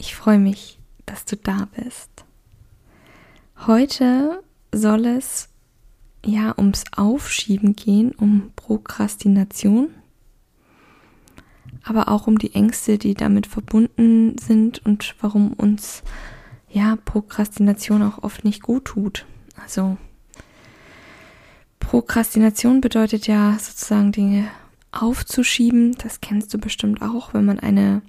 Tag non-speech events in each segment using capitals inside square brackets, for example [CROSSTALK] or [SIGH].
Ich freue mich, dass du da bist. Heute soll es ja ums Aufschieben gehen, um Prokrastination, aber auch um die Ängste, die damit verbunden sind und warum uns ja Prokrastination auch oft nicht gut tut. Also Prokrastination bedeutet ja sozusagen Dinge aufzuschieben. Das kennst du bestimmt auch, wenn man eine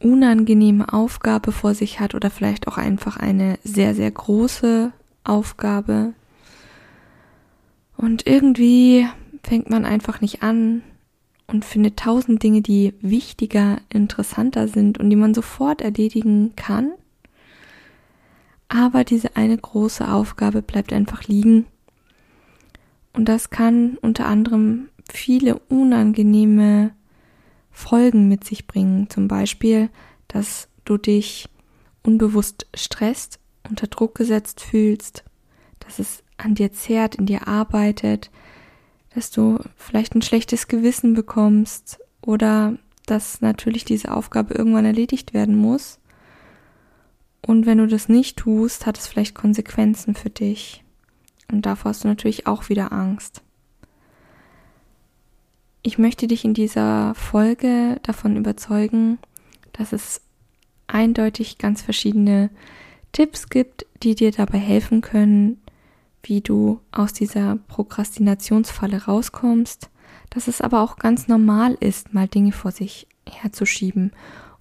unangenehme Aufgabe vor sich hat oder vielleicht auch einfach eine sehr, sehr große Aufgabe. Und irgendwie fängt man einfach nicht an und findet tausend Dinge, die wichtiger, interessanter sind und die man sofort erledigen kann. Aber diese eine große Aufgabe bleibt einfach liegen. Und das kann unter anderem viele unangenehme Folgen mit sich bringen. Zum Beispiel, dass du dich unbewusst stresst unter Druck gesetzt fühlst, dass es an dir zehrt, in dir arbeitet, dass du vielleicht ein schlechtes Gewissen bekommst oder dass natürlich diese Aufgabe irgendwann erledigt werden muss. Und wenn du das nicht tust, hat es vielleicht Konsequenzen für dich. Und davor hast du natürlich auch wieder Angst. Ich möchte dich in dieser Folge davon überzeugen, dass es eindeutig ganz verschiedene Tipps gibt, die dir dabei helfen können, wie du aus dieser Prokrastinationsfalle rauskommst, dass es aber auch ganz normal ist, mal Dinge vor sich herzuschieben.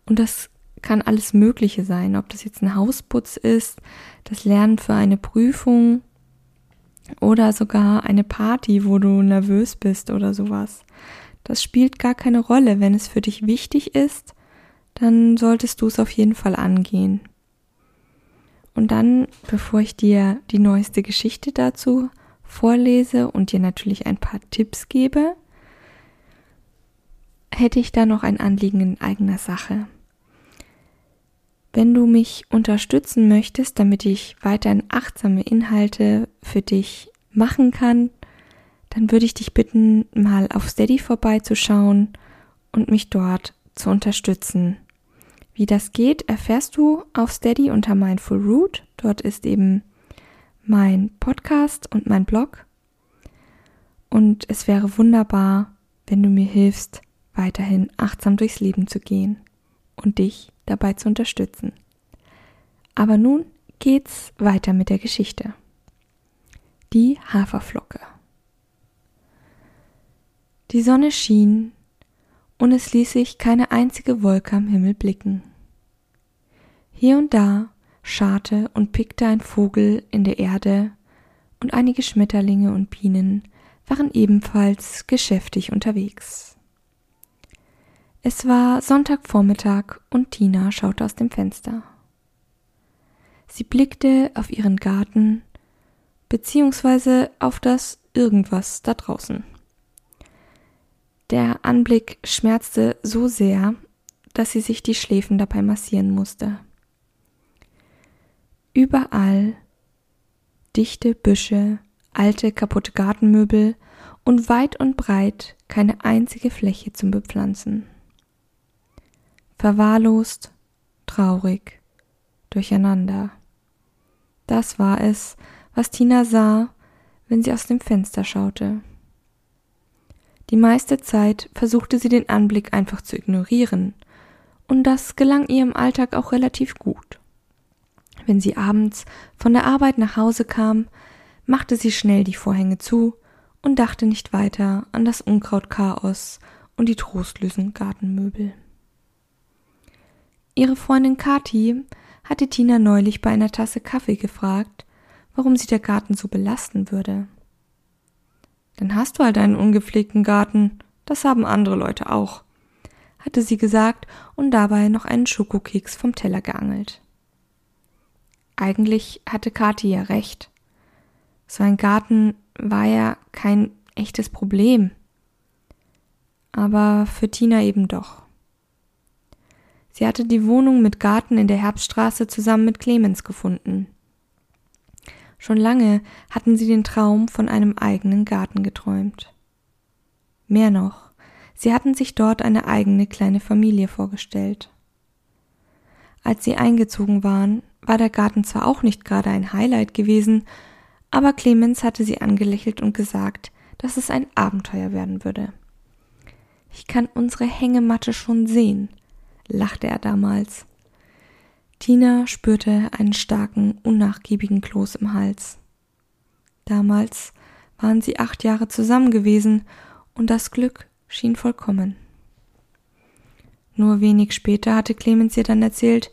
Und das kann alles Mögliche sein, ob das jetzt ein Hausputz ist, das Lernen für eine Prüfung oder sogar eine Party, wo du nervös bist oder sowas. Das spielt gar keine Rolle. Wenn es für dich wichtig ist, dann solltest du es auf jeden Fall angehen. Und dann, bevor ich dir die neueste Geschichte dazu vorlese und dir natürlich ein paar Tipps gebe, hätte ich da noch ein Anliegen in eigener Sache. Wenn du mich unterstützen möchtest, damit ich weiterhin achtsame Inhalte für dich machen kann, dann würde ich dich bitten, mal auf Steady vorbeizuschauen und mich dort zu unterstützen. Wie das geht, erfährst du auf Steady unter Mindful Root. Dort ist eben mein Podcast und mein Blog. Und es wäre wunderbar, wenn du mir hilfst, weiterhin achtsam durchs Leben zu gehen und dich dabei zu unterstützen. Aber nun geht's weiter mit der Geschichte. Die Haferflocke. Die Sonne schien und es ließ sich keine einzige Wolke am Himmel blicken. Hier und da scharte und pickte ein Vogel in der Erde, und einige Schmetterlinge und Bienen waren ebenfalls geschäftig unterwegs. Es war Sonntagvormittag und Tina schaute aus dem Fenster. Sie blickte auf ihren Garten beziehungsweise auf das irgendwas da draußen. Der Anblick schmerzte so sehr, dass sie sich die Schläfen dabei massieren musste. Überall dichte Büsche, alte kaputte Gartenmöbel und weit und breit keine einzige Fläche zum Bepflanzen. Verwahrlost, traurig, durcheinander. Das war es, was Tina sah, wenn sie aus dem Fenster schaute. Die meiste Zeit versuchte sie den Anblick einfach zu ignorieren, und das gelang ihr im Alltag auch relativ gut. Wenn sie abends von der Arbeit nach Hause kam, machte sie schnell die Vorhänge zu und dachte nicht weiter an das Unkrautchaos und die trostlosen Gartenmöbel. Ihre Freundin Kathi hatte Tina neulich bei einer Tasse Kaffee gefragt, warum sie der Garten so belasten würde. Dann hast du halt einen ungepflegten Garten. Das haben andere Leute auch. hatte sie gesagt und dabei noch einen Schokokeks vom Teller geangelt. Eigentlich hatte Kathi ja recht. So ein Garten war ja kein echtes Problem. Aber für Tina eben doch. Sie hatte die Wohnung mit Garten in der Herbststraße zusammen mit Clemens gefunden. Schon lange hatten sie den Traum von einem eigenen Garten geträumt. Mehr noch, sie hatten sich dort eine eigene kleine Familie vorgestellt. Als sie eingezogen waren, war der Garten zwar auch nicht gerade ein Highlight gewesen, aber Clemens hatte sie angelächelt und gesagt, dass es ein Abenteuer werden würde. Ich kann unsere Hängematte schon sehen, lachte er damals. Tina spürte einen starken, unnachgiebigen Kloß im Hals. Damals waren sie acht Jahre zusammen gewesen und das Glück schien vollkommen. Nur wenig später hatte Clemens ihr dann erzählt,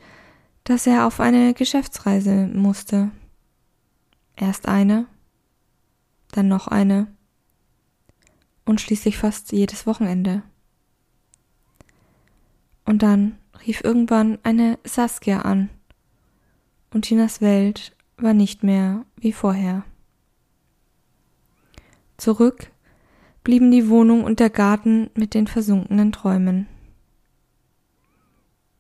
dass er auf eine Geschäftsreise musste. Erst eine, dann noch eine und schließlich fast jedes Wochenende. Und dann rief irgendwann eine Saskia an, und Tinas Welt war nicht mehr wie vorher. Zurück blieben die Wohnung und der Garten mit den versunkenen Träumen.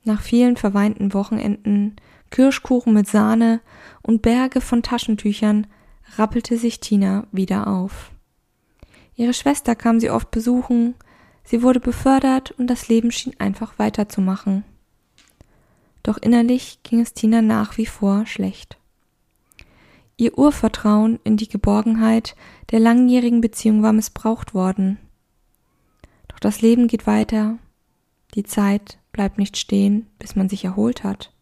Nach vielen verweinten Wochenenden, Kirschkuchen mit Sahne und Berge von Taschentüchern rappelte sich Tina wieder auf. Ihre Schwester kam sie oft besuchen, sie wurde befördert und das Leben schien einfach weiterzumachen. Doch innerlich ging es Tina nach wie vor schlecht. Ihr Urvertrauen in die Geborgenheit der langjährigen Beziehung war missbraucht worden. Doch das Leben geht weiter, die Zeit bleibt nicht stehen, bis man sich erholt hat.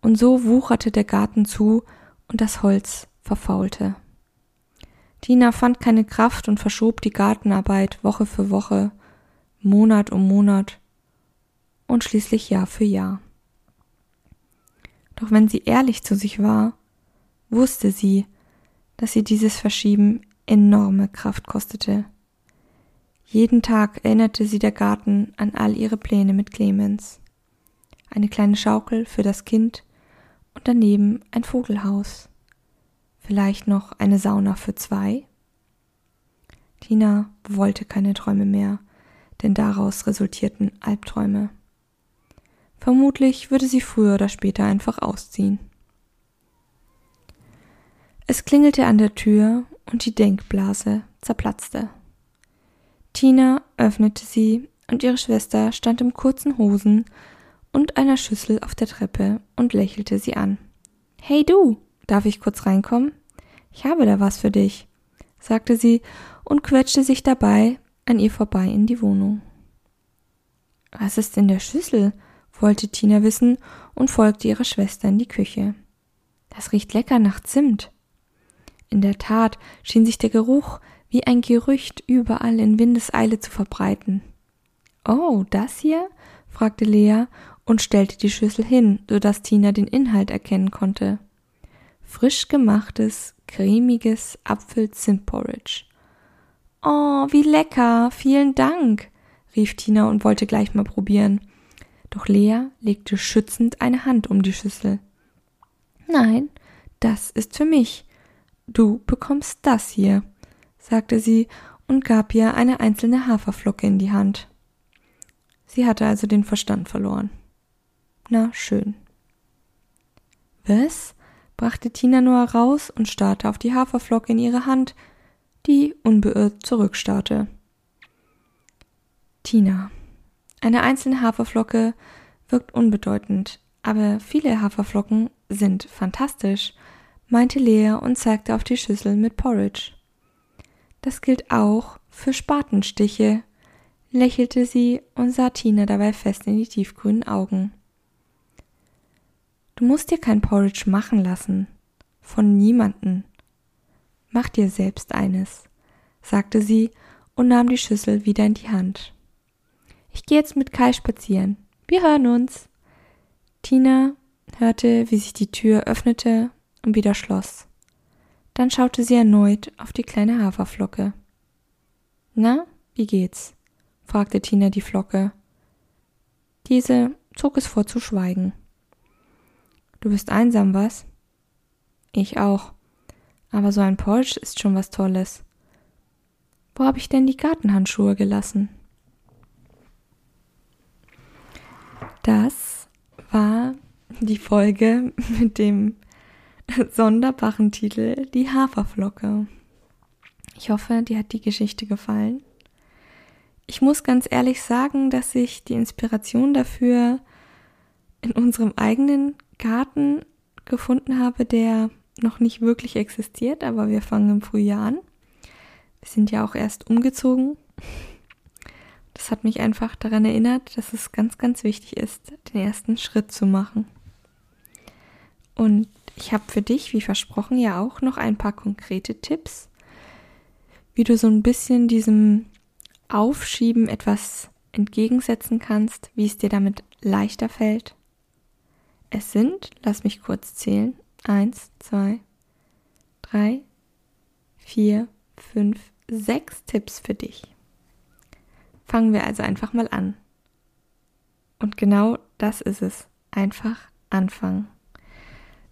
Und so wucherte der Garten zu und das Holz verfaulte. Tina fand keine Kraft und verschob die Gartenarbeit Woche für Woche, Monat um Monat und schließlich Jahr für Jahr. Doch wenn sie ehrlich zu sich war, wusste sie, dass sie dieses Verschieben enorme Kraft kostete. Jeden Tag erinnerte sie der Garten an all ihre Pläne mit Clemens. Eine kleine Schaukel für das Kind und daneben ein Vogelhaus. Vielleicht noch eine Sauna für zwei? Tina wollte keine Träume mehr, denn daraus resultierten Albträume. Vermutlich würde sie früher oder später einfach ausziehen. Es klingelte an der Tür und die Denkblase zerplatzte. Tina öffnete sie und ihre Schwester stand im kurzen Hosen und einer Schüssel auf der Treppe und lächelte sie an. Hey du, Darf ich kurz reinkommen? Ich habe da was für dich, sagte sie und quetschte sich dabei an ihr vorbei in die Wohnung. Was ist in der Schüssel? wollte Tina wissen und folgte ihrer Schwester in die Küche. Das riecht lecker nach Zimt. In der Tat schien sich der Geruch wie ein Gerücht überall in Windeseile zu verbreiten. Oh, das hier? fragte Lea und stellte die Schüssel hin, so dass Tina den Inhalt erkennen konnte frisch gemachtes, cremiges Apfel-Zimt-Porridge. Oh, wie lecker! Vielen Dank! rief Tina und wollte gleich mal probieren. Doch Lea legte schützend eine Hand um die Schüssel. Nein, das ist für mich. Du bekommst das hier, sagte sie und gab ihr eine einzelne Haferflocke in die Hand. Sie hatte also den Verstand verloren. Na schön. Was? Brachte Tina nur heraus und starrte auf die Haferflocke in ihre Hand, die unbeirrt zurückstarrte. Tina. Eine einzelne Haferflocke wirkt unbedeutend, aber viele Haferflocken sind fantastisch, meinte Lea und zeigte auf die Schüssel mit Porridge. Das gilt auch für Spatenstiche, lächelte sie und sah Tina dabei fest in die tiefgrünen Augen. Du musst dir kein Porridge machen lassen. Von niemanden. Mach dir selbst eines, sagte sie und nahm die Schüssel wieder in die Hand. Ich gehe jetzt mit Kai spazieren. Wir hören uns. Tina hörte, wie sich die Tür öffnete und wieder schloss. Dann schaute sie erneut auf die kleine Haferflocke. Na, wie geht's? fragte Tina die Flocke. Diese zog es vor zu schweigen. Du bist einsam, was? Ich auch. Aber so ein Porsche ist schon was Tolles. Wo habe ich denn die Gartenhandschuhe gelassen? Das war die Folge [LAUGHS] mit dem sonderbaren Titel Die Haferflocke. Ich hoffe, dir hat die Geschichte gefallen. Ich muss ganz ehrlich sagen, dass ich die Inspiration dafür in unserem eigenen Garten gefunden habe, der noch nicht wirklich existiert, aber wir fangen im Frühjahr an. Wir sind ja auch erst umgezogen. Das hat mich einfach daran erinnert, dass es ganz, ganz wichtig ist, den ersten Schritt zu machen. Und ich habe für dich, wie versprochen, ja auch noch ein paar konkrete Tipps, wie du so ein bisschen diesem Aufschieben etwas entgegensetzen kannst, wie es dir damit leichter fällt. Es sind, lass mich kurz zählen, eins, zwei, drei, vier, fünf, sechs Tipps für dich. Fangen wir also einfach mal an. Und genau das ist es. Einfach anfangen.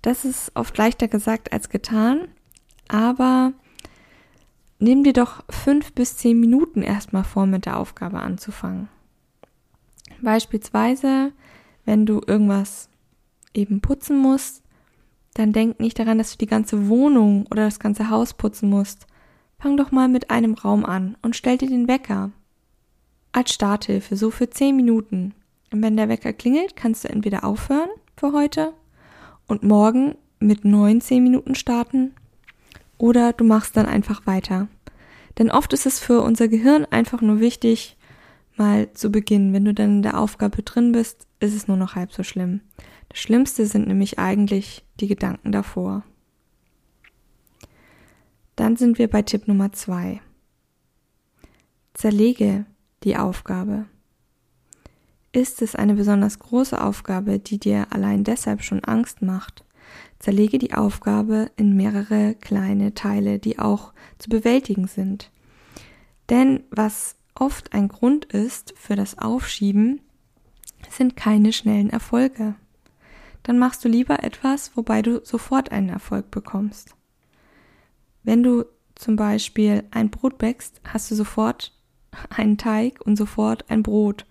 Das ist oft leichter gesagt als getan, aber nimm dir doch fünf bis zehn Minuten erstmal vor, mit der Aufgabe anzufangen. Beispielsweise, wenn du irgendwas eben putzen musst, dann denk nicht daran, dass du die ganze Wohnung oder das ganze Haus putzen musst. Fang doch mal mit einem Raum an und stell dir den Wecker. Als Starthilfe, so für zehn Minuten. Und wenn der Wecker klingelt, kannst du entweder aufhören für heute und morgen mit neun, zehn Minuten starten oder du machst dann einfach weiter. Denn oft ist es für unser Gehirn einfach nur wichtig, mal zu beginnen. Wenn du dann in der Aufgabe drin bist, ist es nur noch halb so schlimm. Das Schlimmste sind nämlich eigentlich die Gedanken davor. Dann sind wir bei Tipp Nummer zwei. Zerlege die Aufgabe. Ist es eine besonders große Aufgabe, die dir allein deshalb schon Angst macht, zerlege die Aufgabe in mehrere kleine Teile, die auch zu bewältigen sind. Denn was oft ein Grund ist für das Aufschieben, sind keine schnellen Erfolge. Dann machst du lieber etwas, wobei du sofort einen Erfolg bekommst. Wenn du zum Beispiel ein Brot bäckst, hast du sofort [LAUGHS] einen Teig und sofort ein Brot.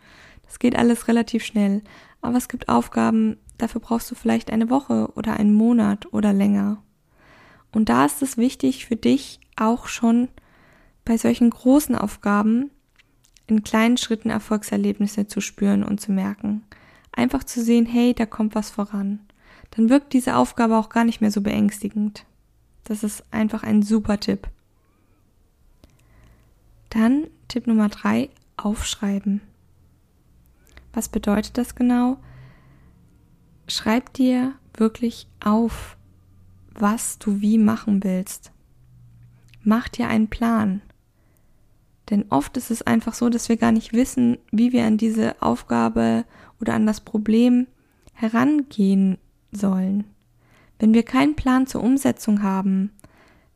Es geht alles relativ schnell. Aber es gibt Aufgaben, dafür brauchst du vielleicht eine Woche oder einen Monat oder länger. Und da ist es wichtig für dich auch schon bei solchen großen Aufgaben in kleinen Schritten Erfolgserlebnisse zu spüren und zu merken. Einfach zu sehen, hey, da kommt was voran. Dann wirkt diese Aufgabe auch gar nicht mehr so beängstigend. Das ist einfach ein super Tipp. Dann Tipp Nummer drei, aufschreiben. Was bedeutet das genau? Schreib dir wirklich auf, was du wie machen willst. Mach dir einen Plan. Denn oft ist es einfach so, dass wir gar nicht wissen, wie wir an diese Aufgabe oder an das Problem herangehen sollen. Wenn wir keinen Plan zur Umsetzung haben,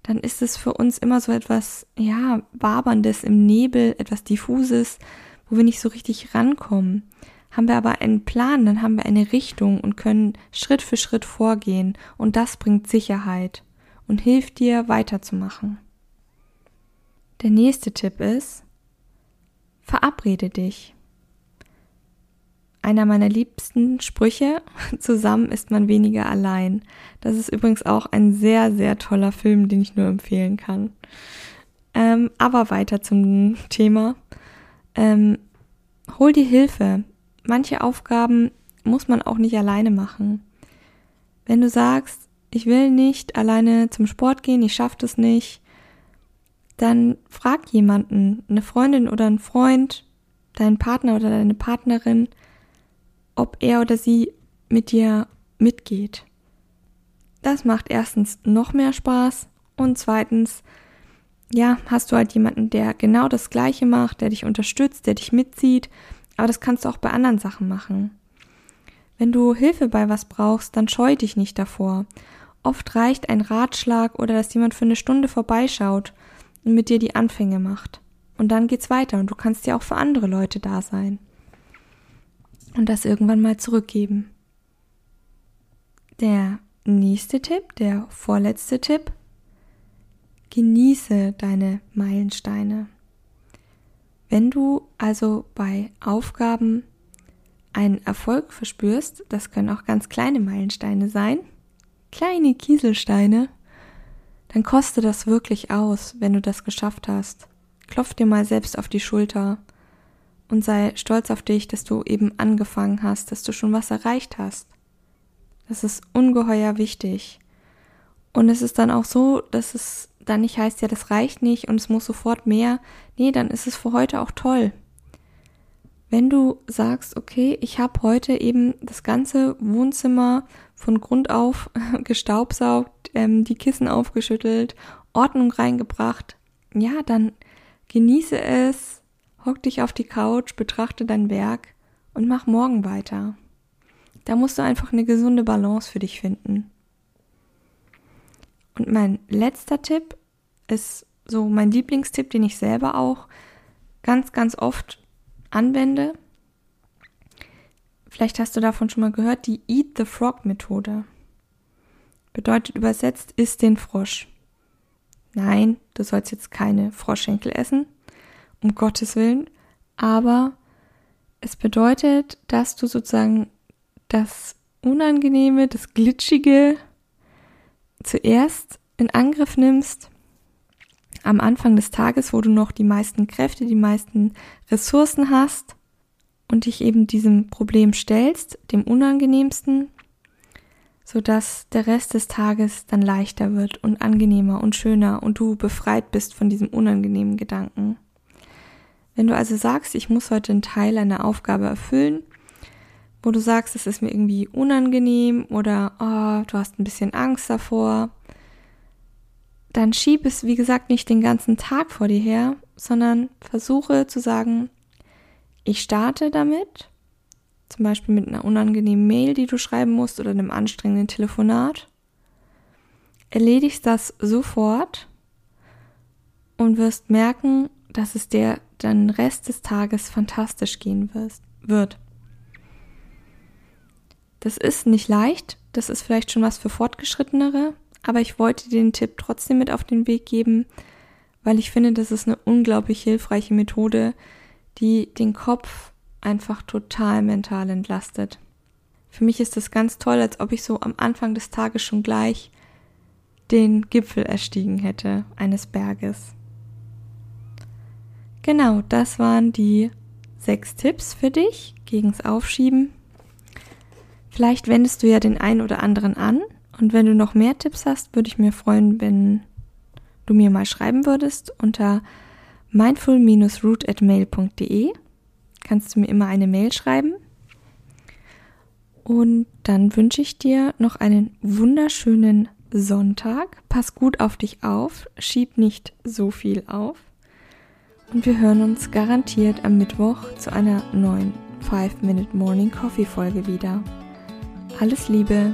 dann ist es für uns immer so etwas, ja, waberndes im Nebel, etwas diffuses, wo wir nicht so richtig rankommen. Haben wir aber einen Plan, dann haben wir eine Richtung und können Schritt für Schritt vorgehen und das bringt Sicherheit und hilft dir weiterzumachen. Der nächste Tipp ist, verabrede dich. Einer meiner liebsten Sprüche, [LAUGHS] zusammen ist man weniger allein. Das ist übrigens auch ein sehr, sehr toller Film, den ich nur empfehlen kann. Ähm, aber weiter zum Thema. Ähm, hol dir Hilfe. Manche Aufgaben muss man auch nicht alleine machen. Wenn du sagst, ich will nicht alleine zum Sport gehen, ich schaffe das nicht, dann frag jemanden, eine Freundin oder einen Freund, deinen Partner oder deine Partnerin, ob er oder sie mit dir mitgeht. Das macht erstens noch mehr Spaß und zweitens ja, hast du halt jemanden, der genau das Gleiche macht, der dich unterstützt, der dich mitzieht, aber das kannst du auch bei anderen Sachen machen. Wenn du Hilfe bei was brauchst, dann scheu dich nicht davor. Oft reicht ein Ratschlag oder dass jemand für eine Stunde vorbeischaut mit dir die Anfänge macht. Und dann geht's weiter und du kannst ja auch für andere Leute da sein. und das irgendwann mal zurückgeben. Der nächste Tipp, der vorletzte Tipp, genieße deine Meilensteine. Wenn du also bei Aufgaben einen Erfolg verspürst, das können auch ganz kleine Meilensteine sein, kleine Kieselsteine, dann koste das wirklich aus, wenn du das geschafft hast. Klopf dir mal selbst auf die Schulter und sei stolz auf dich, dass du eben angefangen hast, dass du schon was erreicht hast. Das ist ungeheuer wichtig. Und es ist dann auch so, dass es dann nicht heißt, ja, das reicht nicht und es muss sofort mehr. Nee, dann ist es für heute auch toll. Wenn du sagst, okay, ich habe heute eben das ganze Wohnzimmer von Grund auf [LAUGHS] gestaubsaugt, ähm, die Kissen aufgeschüttelt, Ordnung reingebracht, ja, dann genieße es, hock dich auf die Couch, betrachte dein Werk und mach morgen weiter. Da musst du einfach eine gesunde Balance für dich finden. Und mein letzter Tipp ist so mein Lieblingstipp, den ich selber auch ganz, ganz oft anwende. Vielleicht hast du davon schon mal gehört, die Eat the Frog Methode. Bedeutet übersetzt, isst den Frosch. Nein, du sollst jetzt keine Froschschenkel essen, um Gottes Willen, aber es bedeutet, dass du sozusagen das Unangenehme, das Glitschige zuerst in Angriff nimmst am Anfang des Tages, wo du noch die meisten Kräfte, die meisten Ressourcen hast und dich eben diesem Problem stellst, dem unangenehmsten, so dass der Rest des Tages dann leichter wird und angenehmer und schöner und du befreit bist von diesem unangenehmen Gedanken. Wenn du also sagst, ich muss heute einen Teil einer Aufgabe erfüllen, wo du sagst, es ist mir irgendwie unangenehm oder oh, du hast ein bisschen Angst davor, dann schieb es, wie gesagt, nicht den ganzen Tag vor dir her, sondern versuche zu sagen, ich starte damit, zum Beispiel mit einer unangenehmen Mail, die du schreiben musst oder einem anstrengenden Telefonat. Erledigst das sofort und wirst merken, dass es dir den Rest des Tages fantastisch gehen wird. Das ist nicht leicht, das ist vielleicht schon was für Fortgeschrittenere, aber ich wollte den Tipp trotzdem mit auf den Weg geben, weil ich finde, das ist eine unglaublich hilfreiche Methode, die den Kopf einfach total mental entlastet. Für mich ist das ganz toll, als ob ich so am Anfang des Tages schon gleich den Gipfel erstiegen hätte eines Berges. Genau, das waren die sechs Tipps für dich gegens Aufschieben Vielleicht wendest du ja den einen oder anderen an und wenn du noch mehr Tipps hast, würde ich mir freuen, wenn du mir mal schreiben würdest unter mindful-root at mail.de. Kannst du mir immer eine Mail schreiben. Und dann wünsche ich dir noch einen wunderschönen Sonntag. Pass gut auf dich auf, schieb nicht so viel auf. Und wir hören uns garantiert am Mittwoch zu einer neuen 5-Minute Morning Coffee Folge wieder. Alles Liebe,